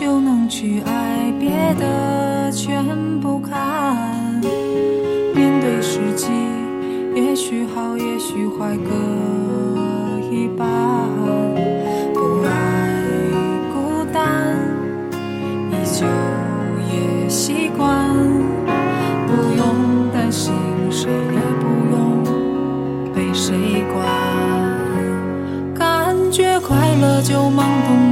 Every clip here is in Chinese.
就能去爱，别的全不看。面对世界，也许好，也许坏，各一半。不爱孤单，依旧也习惯。不用担心，谁也不用被谁管。感觉快乐就忙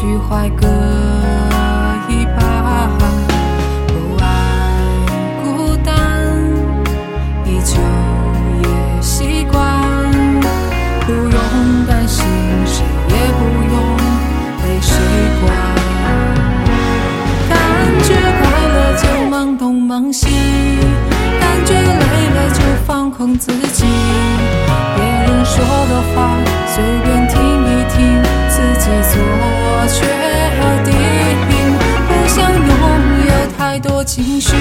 许坏，各一半。不爱孤单，依旧也习惯。不用担心，谁也不用被谁管。感觉快乐就忙东忙西，感觉累了就放空自己。别人说的话随便听一听，自己做决定。不想拥有太多情绪，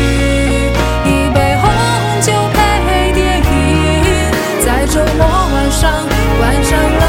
一杯红酒配电影，在周末晚上关上了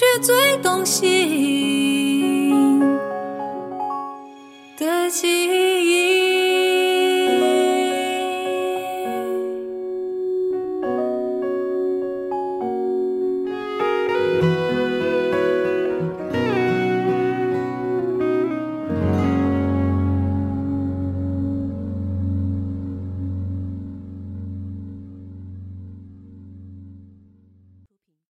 却最动心的记忆。